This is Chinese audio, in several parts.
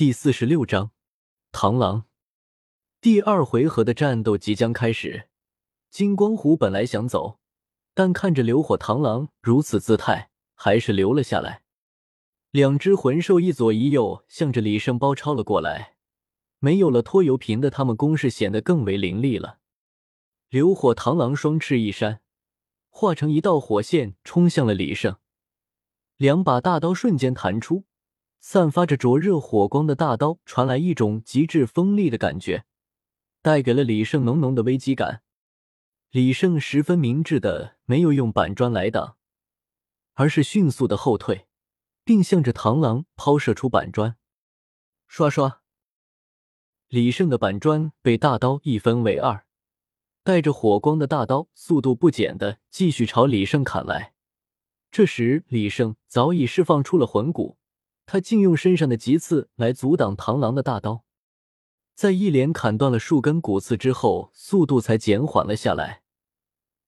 第四十六章，螳螂。第二回合的战斗即将开始。金光虎本来想走，但看着流火螳螂如此姿态，还是留了下来。两只魂兽一左一右，向着李胜包抄了过来。没有了拖油瓶的他们，攻势显得更为凌厉了。流火螳螂双翅一扇，化成一道火线，冲向了李胜。两把大刀瞬间弹出。散发着灼热火光的大刀传来一种极致锋利的感觉，带给了李胜浓浓的危机感。李胜十分明智的没有用板砖来挡，而是迅速的后退，并向着螳螂抛射出板砖。刷刷，李胜的板砖被大刀一分为二，带着火光的大刀速度不减的继续朝李胜砍来。这时，李胜早已释放出了魂骨。他竟用身上的棘刺来阻挡螳螂的大刀，在一连砍断了数根骨刺之后，速度才减缓了下来。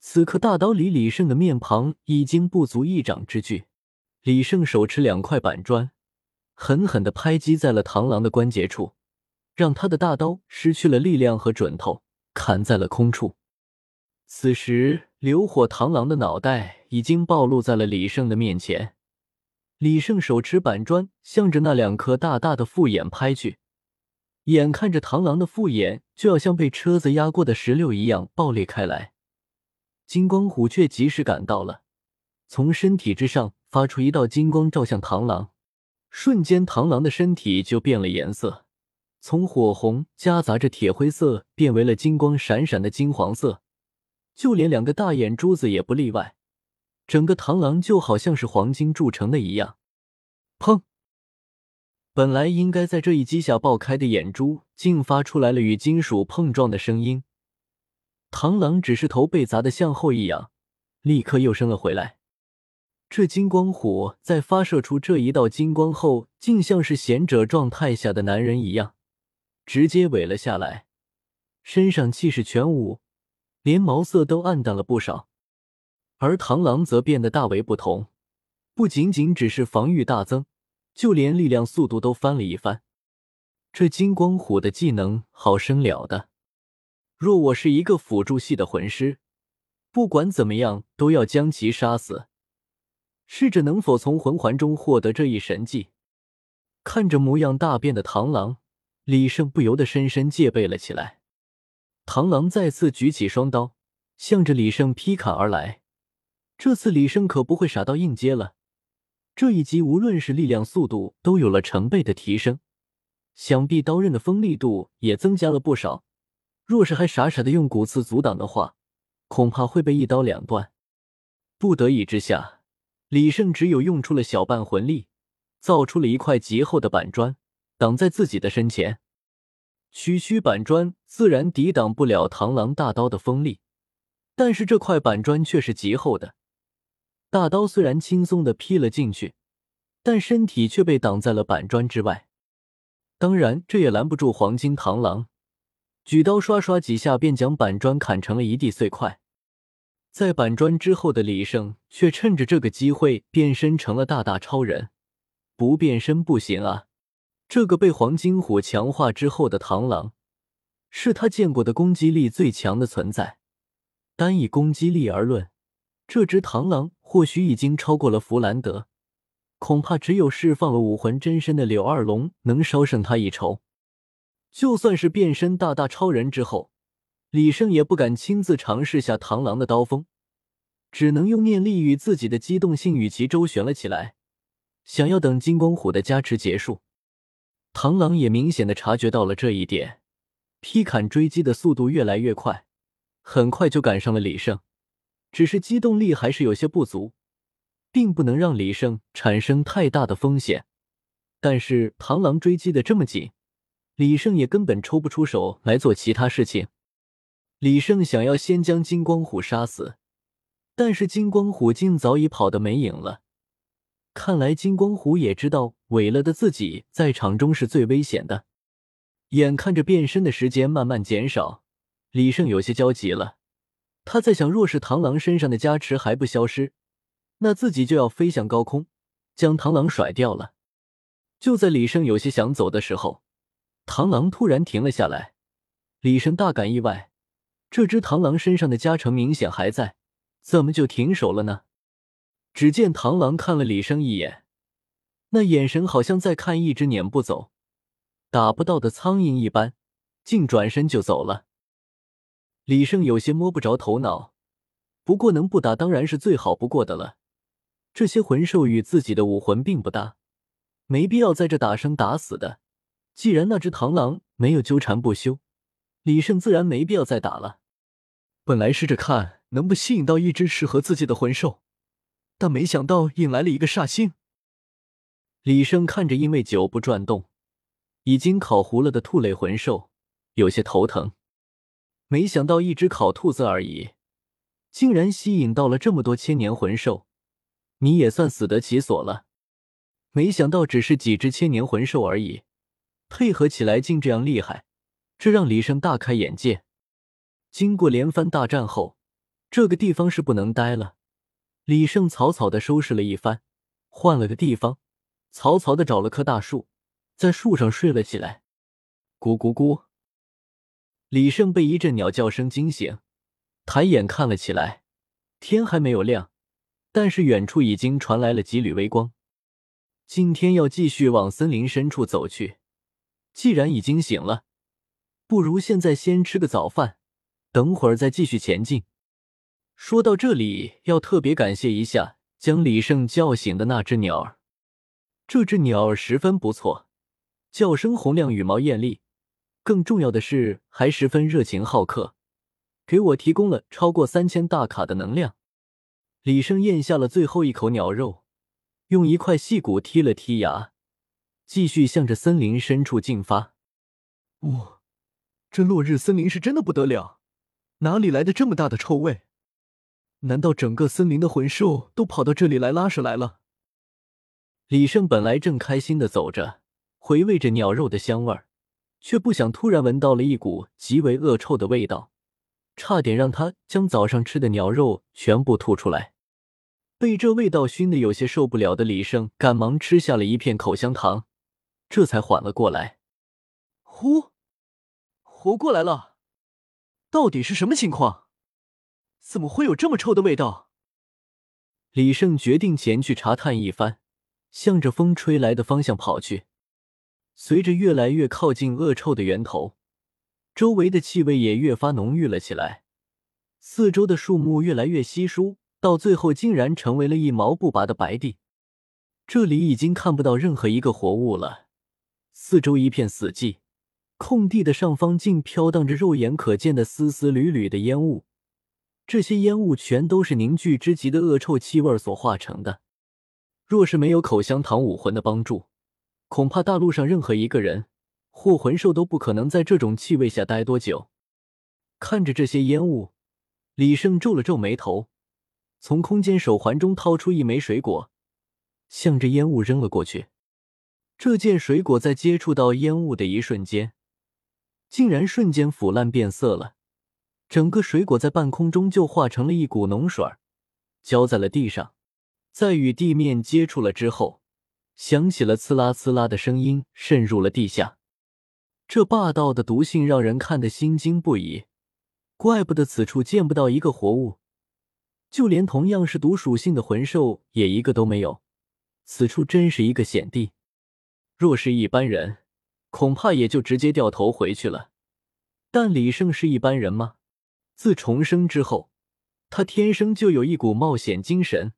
此刻大刀离李胜的面庞已经不足一掌之距，李胜手持两块板砖，狠狠地拍击在了螳螂的关节处，让他的大刀失去了力量和准头，砍在了空处。此时，流火螳螂的脑袋已经暴露在了李胜的面前。李胜手持板砖，向着那两颗大大的复眼拍去，眼看着螳螂的复眼就要像被车子压过的石榴一样爆裂开来，金光虎却及时赶到了，从身体之上发出一道金光，照向螳螂，瞬间螳螂的身体就变了颜色，从火红夹杂着铁灰色变为了金光闪闪的金黄色，就连两个大眼珠子也不例外。整个螳螂就好像是黄金铸成的一样，砰！本来应该在这一击下爆开的眼珠，竟发出来了与金属碰撞的声音。螳螂只是头被砸得向后一仰，立刻又伸了回来。这金光虎在发射出这一道金光后，竟像是贤者状态下的男人一样，直接萎了下来，身上气势全无，连毛色都暗淡了不少。而螳螂则变得大为不同，不仅仅只是防御大增，就连力量、速度都翻了一番。这金光虎的技能好生了得，若我是一个辅助系的魂师，不管怎么样都要将其杀死。试着能否从魂环中获得这一神技？看着模样大变的螳螂，李胜不由得深深戒备了起来。螳螂再次举起双刀，向着李胜劈砍而来。这次李胜可不会傻到硬接了，这一击无论是力量、速度都有了成倍的提升，想必刀刃的锋利度也增加了不少。若是还傻傻的用骨刺阻挡的话，恐怕会被一刀两断。不得已之下，李胜只有用出了小半魂力，造出了一块极厚的板砖挡在自己的身前。区区板砖自然抵挡不了螳螂大刀的锋利，但是这块板砖却是极厚的。大刀虽然轻松的劈了进去，但身体却被挡在了板砖之外。当然，这也拦不住黄金螳螂，举刀刷刷几下便将板砖砍成了一地碎块。在板砖之后的李胜却趁着这个机会变身成了大大超人。不变身不行啊！这个被黄金虎强化之后的螳螂，是他见过的攻击力最强的存在。单以攻击力而论，这只螳螂。或许已经超过了弗兰德，恐怕只有释放了武魂真身的柳二龙能稍胜他一筹。就算是变身大大超人之后，李胜也不敢亲自尝试下螳螂的刀锋，只能用念力与自己的机动性与其周旋了起来，想要等金光虎的加持结束。螳螂也明显的察觉到了这一点，劈砍追击的速度越来越快，很快就赶上了李胜。只是机动力还是有些不足，并不能让李胜产生太大的风险。但是螳螂追击的这么紧，李胜也根本抽不出手来做其他事情。李胜想要先将金光虎杀死，但是金光虎竟早已跑得没影了。看来金光虎也知道萎了的自己在场中是最危险的。眼看着变身的时间慢慢减少，李胜有些焦急了。他在想，若是螳螂身上的加持还不消失，那自己就要飞向高空，将螳螂甩掉了。就在李胜有些想走的时候，螳螂突然停了下来。李胜大感意外，这只螳螂身上的加成明显还在，怎么就停手了呢？只见螳螂看了李胜一眼，那眼神好像在看一只撵不走、打不到的苍蝇一般，竟转身就走了。李胜有些摸不着头脑，不过能不打当然是最好不过的了。这些魂兽与自己的武魂并不搭，没必要在这打生打死的。既然那只螳螂没有纠缠不休，李胜自然没必要再打了。本来试着看能不吸引到一只适合自己的魂兽。但没想到引来了一个煞星。李胜看着因为久不转动，已经烤糊了的兔类魂兽，有些头疼。没想到一只烤兔子而已，竟然吸引到了这么多千年魂兽，你也算死得其所了。没想到只是几只千年魂兽而已，配合起来竟这样厉害，这让李胜大开眼界。经过连番大战后，这个地方是不能待了。李胜草草的收拾了一番，换了个地方，草草的找了棵大树，在树上睡了起来。咕咕咕！李胜被一阵鸟叫声惊醒，抬眼看了起来，天还没有亮，但是远处已经传来了几缕微光。今天要继续往森林深处走去，既然已经醒了，不如现在先吃个早饭，等会儿再继续前进。说到这里，要特别感谢一下将李胜叫醒的那只鸟儿。这只鸟儿十分不错，叫声洪亮，羽毛艳丽，更重要的是还十分热情好客，给我提供了超过三千大卡的能量。李胜咽下了最后一口鸟肉，用一块细骨剔了剔牙，继续向着森林深处进发。哇，这落日森林是真的不得了，哪里来的这么大的臭味？难道整个森林的魂兽都跑到这里来拉屎来了？李胜本来正开心的走着，回味着鸟肉的香味儿，却不想突然闻到了一股极为恶臭的味道，差点让他将早上吃的鸟肉全部吐出来。被这味道熏得有些受不了的李胜，赶忙吃下了一片口香糖，这才缓了过来。呼，活过来了！到底是什么情况？怎么会有这么臭的味道？李胜决定前去查探一番，向着风吹来的方向跑去。随着越来越靠近恶臭的源头，周围的气味也越发浓郁了起来。四周的树木越来越稀疏，到最后竟然成为了一毛不拔的白地。这里已经看不到任何一个活物了，四周一片死寂。空地的上方竟飘荡着肉眼可见的丝丝缕缕的烟雾。这些烟雾全都是凝聚之极的恶臭气味所化成的。若是没有口香糖武魂的帮助，恐怕大陆上任何一个人或魂兽都不可能在这种气味下待多久。看着这些烟雾，李胜皱了皱眉头，从空间手环中掏出一枚水果，向着烟雾扔了过去。这件水果在接触到烟雾的一瞬间，竟然瞬间腐烂变色了。整个水果在半空中就化成了一股浓水，浇在了地上，在与地面接触了之后，响起了刺啦刺啦的声音，渗入了地下。这霸道的毒性让人看得心惊不已，怪不得此处见不到一个活物，就连同样是毒属性的魂兽也一个都没有。此处真是一个险地，若是一般人，恐怕也就直接掉头回去了。但李胜是一般人吗？自重生之后，他天生就有一股冒险精神，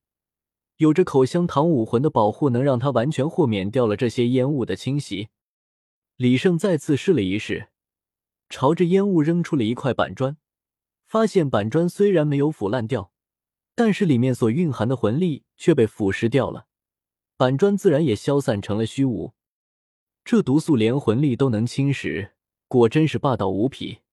有着口香糖武魂的保护，能让他完全豁免掉了这些烟雾的侵袭。李胜再次试了一试，朝着烟雾扔出了一块板砖，发现板砖虽然没有腐烂掉，但是里面所蕴含的魂力却被腐蚀掉了，板砖自然也消散成了虚无。这毒素连魂力都能侵蚀，果真是霸道无匹。